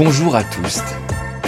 Bonjour à tous.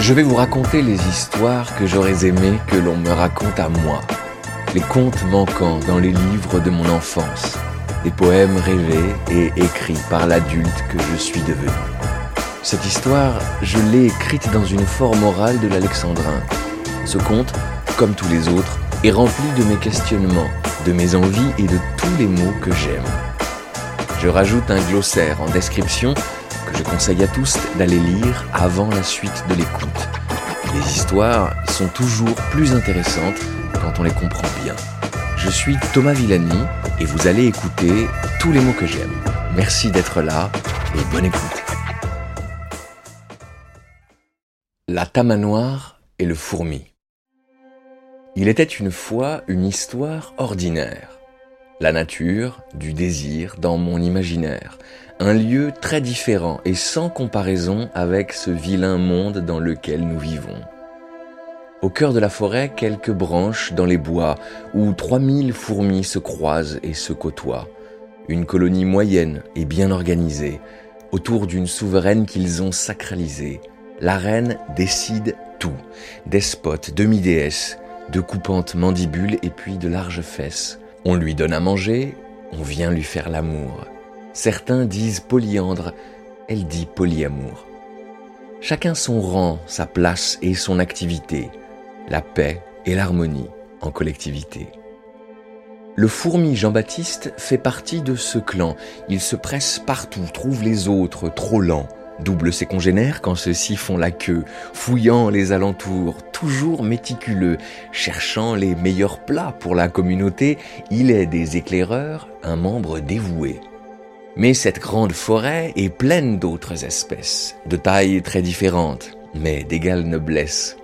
Je vais vous raconter les histoires que j'aurais aimé que l'on me raconte à moi. Les contes manquants dans les livres de mon enfance. Des poèmes rêvés et écrits par l'adulte que je suis devenu. Cette histoire, je l'ai écrite dans une forme orale de l'alexandrin. Ce conte, comme tous les autres, est rempli de mes questionnements, de mes envies et de tous les mots que j'aime. Je rajoute un glossaire en description je conseille à tous d'aller lire avant la suite de l'écoute. Les histoires sont toujours plus intéressantes quand on les comprend bien. Je suis Thomas Villani et vous allez écouter tous les mots que j'aime. Merci d'être là et bonne écoute. La tamanoire et le fourmi. Il était une fois une histoire ordinaire. La nature, du désir dans mon imaginaire, un lieu très différent et sans comparaison avec ce vilain monde dans lequel nous vivons. Au cœur de la forêt, quelques branches dans les bois, où 3000 fourmis se croisent et se côtoient. Une colonie moyenne et bien organisée, autour d'une souveraine qu'ils ont sacralisée. La reine décide tout. Despote, demi-déesse, de coupantes mandibules et puis de larges fesses. On lui donne à manger, on vient lui faire l'amour. Certains disent polyandre, elle dit polyamour. Chacun son rang, sa place et son activité, la paix et l'harmonie en collectivité. Le fourmi Jean-Baptiste fait partie de ce clan. Il se presse partout, trouve les autres trop lents, double ses congénères quand ceux-ci font la queue, fouillant les alentours, toujours méticuleux, cherchant les meilleurs plats pour la communauté, il est des éclaireurs, un membre dévoué. Mais cette grande forêt est pleine d'autres espèces, de tailles très différentes, mais d'égale noblesse.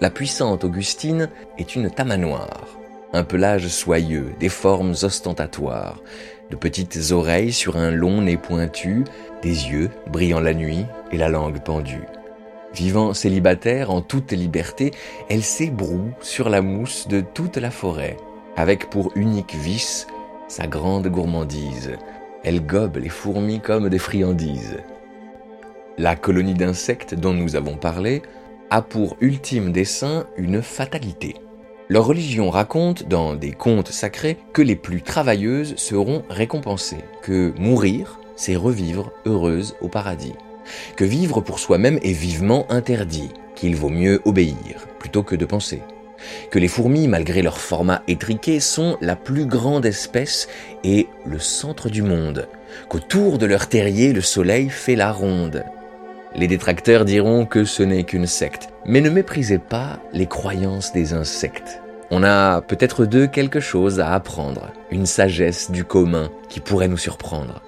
La puissante Augustine est une tamanoire, un pelage soyeux, des formes ostentatoires, de petites oreilles sur un long nez pointu, des yeux brillant la nuit et la langue pendue. Vivant célibataire en toute liberté, elle s'ébroue sur la mousse de toute la forêt, avec pour unique vice sa grande gourmandise, elle gobe les fourmis comme des friandises. La colonie d'insectes dont nous avons parlé a pour ultime dessein une fatalité. Leur religion raconte dans des contes sacrés que les plus travailleuses seront récompensées, que mourir, c'est revivre heureuse au paradis, que vivre pour soi-même est vivement interdit, qu'il vaut mieux obéir plutôt que de penser que les fourmis, malgré leur format étriqué, sont la plus grande espèce et le centre du monde, qu'autour de leur terrier le soleil fait la ronde. Les détracteurs diront que ce n'est qu'une secte, mais ne méprisez pas les croyances des insectes. On a peut-être d'eux quelque chose à apprendre, une sagesse du commun qui pourrait nous surprendre.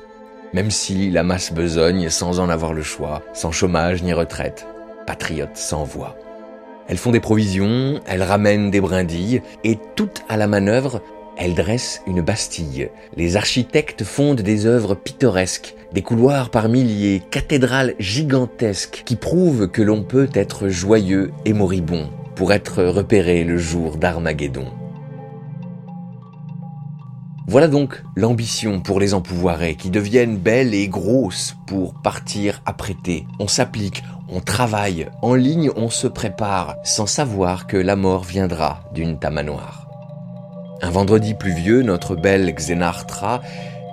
Même si la masse besogne sans en avoir le choix, sans chômage ni retraite, patriote sans voix. Elles font des provisions, elles ramènent des brindilles, et toutes à la manœuvre, elles dressent une bastille. Les architectes fondent des œuvres pittoresques, des couloirs par milliers, cathédrales gigantesques qui prouvent que l'on peut être joyeux et moribond pour être repéré le jour d'Armageddon. Voilà donc l'ambition pour les empouvoirés qui deviennent belles et grosses pour partir apprêter. On s'applique, on travaille, en ligne on se prépare, sans savoir que la mort viendra d'une tamanoire. Un vendredi pluvieux, notre belle Xenartra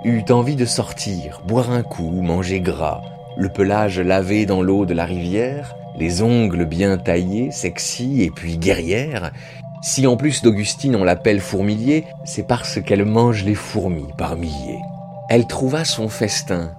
eut envie de sortir, boire un coup, manger gras, le pelage lavé dans l'eau de la rivière, les ongles bien taillés, sexy et puis guerrière. Si en plus d'Augustine on l'appelle fourmilier, c'est parce qu'elle mange les fourmis par milliers. Elle trouva son festin,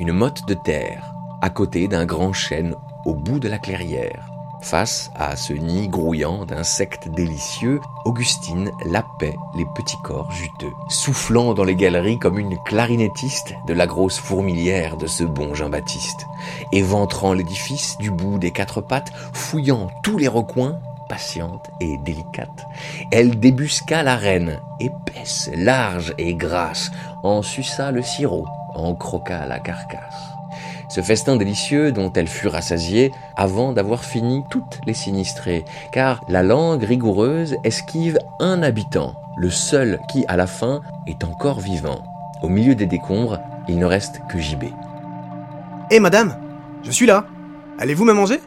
une motte de terre, à côté d'un grand chêne au bout de la clairière. Face à ce nid grouillant d'insectes délicieux, Augustine lapait les petits corps juteux, soufflant dans les galeries comme une clarinettiste de la grosse fourmilière de ce bon Jean-Baptiste, éventrant l'édifice du bout des quatre pattes, fouillant tous les recoins, patiente et délicate. Elle débusqua la reine, épaisse, large et grasse, en suça le sirop, en croqua la carcasse ce festin délicieux dont elle fut rassasiée avant d'avoir fini toutes les sinistrées, car la langue rigoureuse esquive un habitant, le seul qui, à la fin, est encore vivant. Au milieu des décombres, il ne reste que JB. Hé madame, je suis là Allez-vous me manger?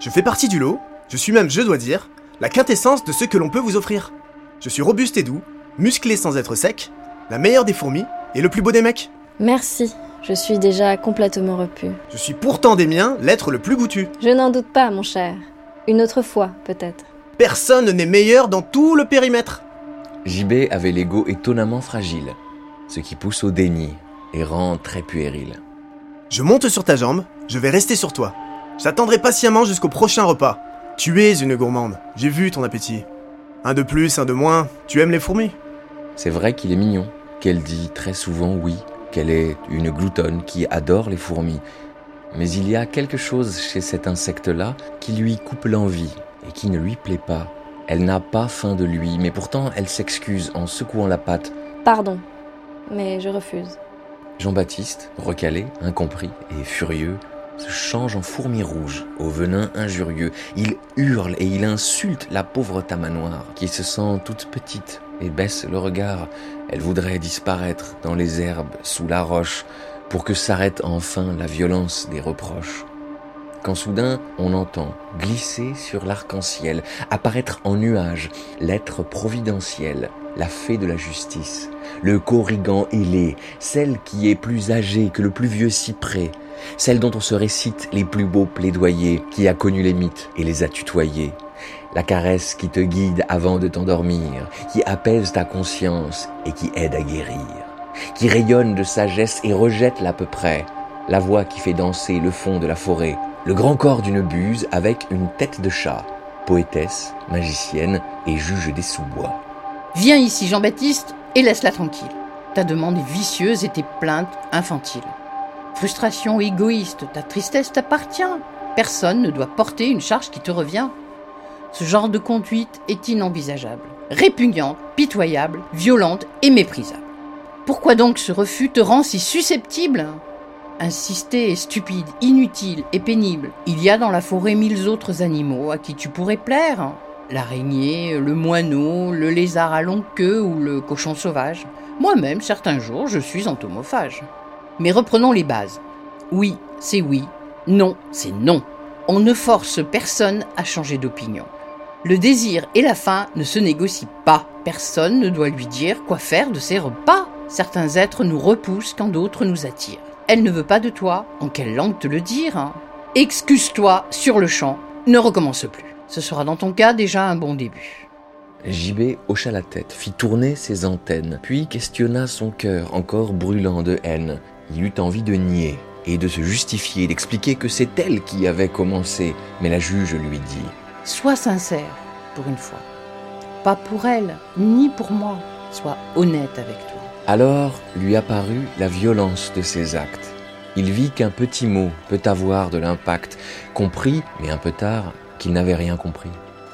Je fais partie du lot, je suis même, je dois dire, la quintessence de ce que l'on peut vous offrir. Je suis robuste et doux, musclé sans être sec, la meilleure des fourmis et le plus beau des mecs. Merci, je suis déjà complètement repu. Je suis pourtant des miens l'être le plus goûtu. Je n'en doute pas, mon cher. Une autre fois, peut-être. Personne n'est meilleur dans tout le périmètre. JB avait l'ego étonnamment fragile, ce qui pousse au déni et rend très puéril. Je monte sur ta jambe, je vais rester sur toi. J'attendrai patiemment jusqu'au prochain repas. Tu es une gourmande, j'ai vu ton appétit. Un de plus, un de moins, tu aimes les fourmis C'est vrai qu'il est mignon, qu'elle dit très souvent oui, qu'elle est une gloutonne qui adore les fourmis. Mais il y a quelque chose chez cet insecte-là qui lui coupe l'envie et qui ne lui plaît pas. Elle n'a pas faim de lui, mais pourtant elle s'excuse en secouant la patte. Pardon, mais je refuse. Jean-Baptiste, recalé, incompris et furieux, se change en fourmi rouge, au venin injurieux. Il hurle et il insulte la pauvre tamanoire, qui se sent toute petite et baisse le regard. Elle voudrait disparaître dans les herbes, sous la roche, pour que s'arrête enfin la violence des reproches. Quand soudain on entend glisser sur l'arc-en-ciel, apparaître en nuage l'être providentiel, la fée de la justice, le corrigan ailé, celle qui est plus âgée que le plus vieux cyprès, celle dont on se récite les plus beaux plaidoyers, qui a connu les mythes et les a tutoyés, la caresse qui te guide avant de t'endormir, qui apaise ta conscience et qui aide à guérir, qui rayonne de sagesse et rejette l'à peu près, la voix qui fait danser le fond de la forêt, le grand corps d'une buse avec une tête de chat, poétesse, magicienne et juge des sous-bois. Viens ici, Jean-Baptiste, et laisse-la tranquille. Ta demande est vicieuse et tes plaintes infantiles. Frustration égoïste, ta tristesse t'appartient. Personne ne doit porter une charge qui te revient. Ce genre de conduite est inenvisageable, répugnante, pitoyable, violente et méprisable. Pourquoi donc ce refus te rend si susceptible? Insister est stupide, inutile et pénible. Il y a dans la forêt mille autres animaux à qui tu pourrais plaire. L'araignée, le moineau, le lézard à longue queue ou le cochon sauvage. Moi-même, certains jours, je suis entomophage. Mais reprenons les bases. Oui, c'est oui. Non, c'est non. On ne force personne à changer d'opinion. Le désir et la faim ne se négocient pas. Personne ne doit lui dire quoi faire de ses repas. Certains êtres nous repoussent quand d'autres nous attirent. Elle ne veut pas de toi, en quelle langue te le dire hein? Excuse-toi sur le champ, ne recommence plus. Ce sera dans ton cas déjà un bon début. JB hocha la tête, fit tourner ses antennes, puis questionna son cœur, encore brûlant de haine. Il eut envie de nier et de se justifier, d'expliquer que c'est elle qui avait commencé, mais la juge lui dit Sois sincère, pour une fois. Pas pour elle, ni pour moi. Sois honnête avec toi. Alors lui apparut la violence de ses actes. Il vit qu'un petit mot peut avoir de l'impact, compris, mais un peu tard, qu'il n'avait rien compris.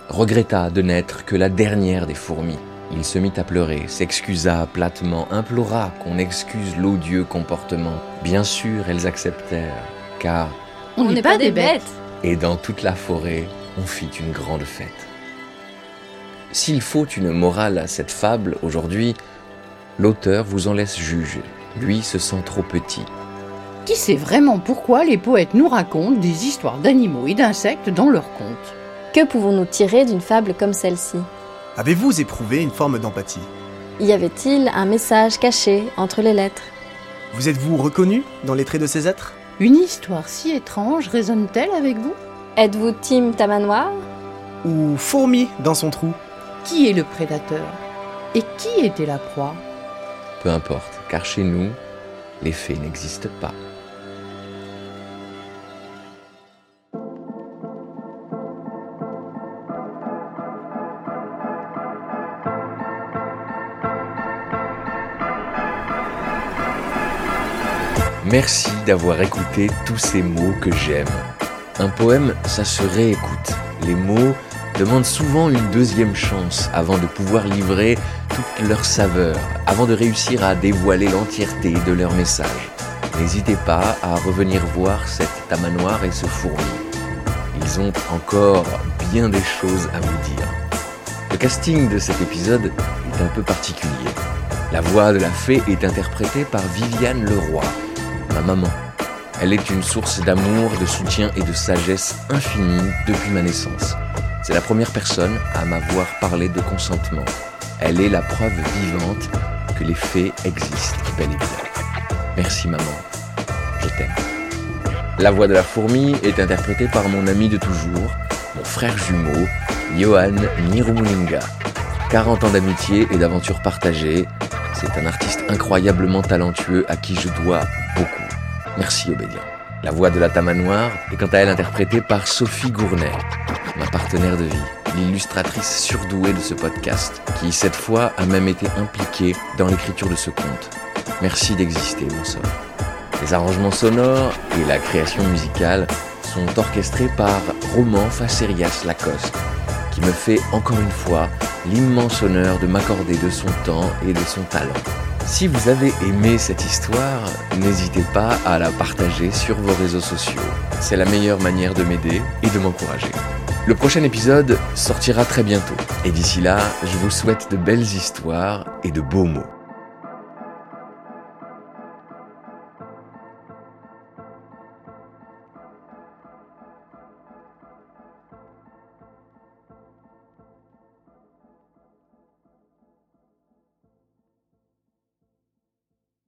Regretta de n'être que la dernière des fourmis. Il se mit à pleurer, s'excusa platement, implora qu'on excuse l'odieux comportement. Bien sûr, elles acceptèrent, car On n'est pas des bêtes. et dans toute la forêt, on fit une grande fête. S'il faut une morale à cette fable aujourd'hui, l'auteur vous en laisse juger. Lui se sent trop petit. Qui sait vraiment pourquoi les poètes nous racontent des histoires d'animaux et d'insectes dans leurs contes? Que pouvons-nous tirer d'une fable comme celle-ci? Avez-vous éprouvé une forme d'empathie? Y avait-il un message caché entre les lettres? Vous êtes-vous reconnu dans les traits de ces êtres? Une histoire si étrange résonne-t-elle avec vous? Êtes-vous Tim Tamanoir? Ou fourmi dans son trou? Qui est le prédateur? Et qui était la proie? Peu importe, car chez nous, les fées n'existent pas. Merci d'avoir écouté tous ces mots que j'aime. Un poème, ça se réécoute. Les mots demandent souvent une deuxième chance avant de pouvoir livrer toute leur saveur, avant de réussir à dévoiler l'entièreté de leur message. N'hésitez pas à revenir voir cette tamanoire et ce fourmi. Ils ont encore bien des choses à vous dire. Le casting de cet épisode est un peu particulier. La voix de la fée est interprétée par Viviane Leroy, ma maman. Elle est une source d'amour, de soutien et de sagesse infinie depuis ma naissance. C'est la première personne à m'avoir parlé de consentement. Elle est la preuve vivante que les faits existent bel et bien. Merci maman, je t'aime. La voix de la fourmi est interprétée par mon ami de toujours, mon frère jumeau, Johan Nirumulinga. 40 ans d'amitié et d'aventures partagées, c'est un artiste incroyablement talentueux à qui je dois beaucoup. Merci Obédian. La voix de la tamanoire est quant à elle interprétée par Sophie Gournet, ma partenaire de vie, l'illustratrice surdouée de ce podcast, qui cette fois a même été impliquée dans l'écriture de ce conte. Merci d'exister, mon sort. Les arrangements sonores et la création musicale sont orchestrés par Roman Facerias Lacoste, qui me fait encore une fois l'immense honneur de m'accorder de son temps et de son talent. Si vous avez aimé cette histoire, n'hésitez pas à la partager sur vos réseaux sociaux. C'est la meilleure manière de m'aider et de m'encourager. Le prochain épisode sortira très bientôt. Et d'ici là, je vous souhaite de belles histoires et de beaux mots.